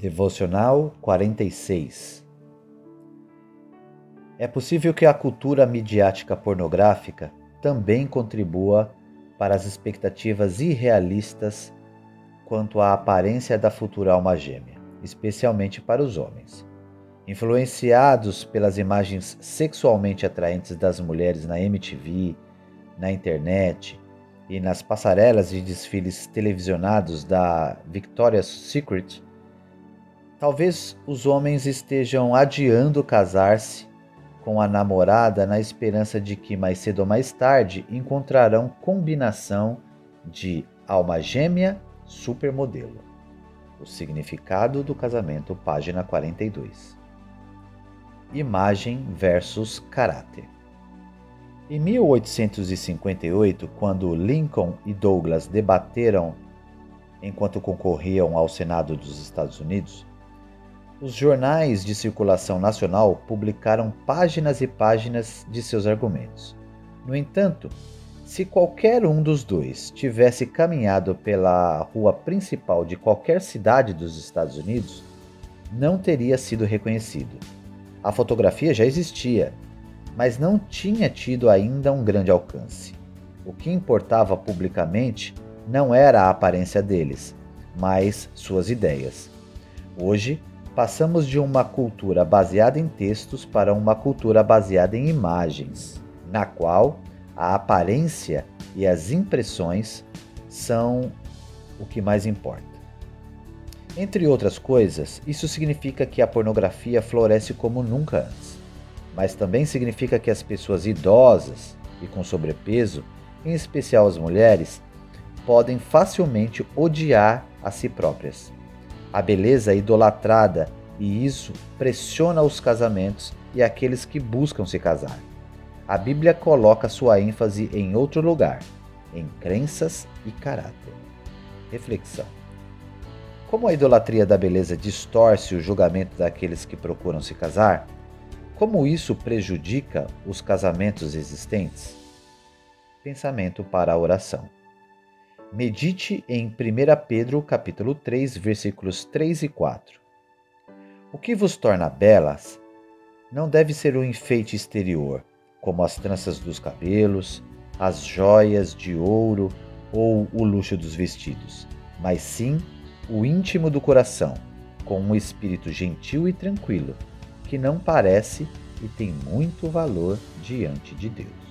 Devocional 46 É possível que a cultura midiática pornográfica também contribua para as expectativas irrealistas quanto à aparência da futura alma gêmea, especialmente para os homens. Influenciados pelas imagens sexualmente atraentes das mulheres na MTV, na internet e nas passarelas de desfiles televisionados da Victoria's Secret, Talvez os homens estejam adiando casar-se com a namorada na esperança de que mais cedo ou mais tarde encontrarão combinação de alma gêmea supermodelo. O significado do casamento, página 42. Imagem versus caráter. Em 1858, quando Lincoln e Douglas debateram enquanto concorriam ao Senado dos Estados Unidos, os jornais de circulação nacional publicaram páginas e páginas de seus argumentos. No entanto, se qualquer um dos dois tivesse caminhado pela rua principal de qualquer cidade dos Estados Unidos, não teria sido reconhecido. A fotografia já existia, mas não tinha tido ainda um grande alcance. O que importava publicamente não era a aparência deles, mas suas ideias. Hoje, passamos de uma cultura baseada em textos para uma cultura baseada em imagens, na qual a aparência e as impressões são o que mais importa. Entre outras coisas, isso significa que a pornografia floresce como nunca antes, mas também significa que as pessoas idosas e com sobrepeso, em especial as mulheres, podem facilmente odiar a si próprias a beleza é idolatrada e isso pressiona os casamentos e aqueles que buscam se casar. A Bíblia coloca sua ênfase em outro lugar, em crenças e caráter. Reflexão. Como a idolatria da beleza distorce o julgamento daqueles que procuram se casar? Como isso prejudica os casamentos existentes? Pensamento para a oração. Medite em 1 Pedro capítulo 3, versículos 3 e 4. O que vos torna belas não deve ser o enfeite exterior, como as tranças dos cabelos, as joias de ouro ou o luxo dos vestidos, mas sim o íntimo do coração, com um espírito gentil e tranquilo, que não parece e tem muito valor diante de Deus.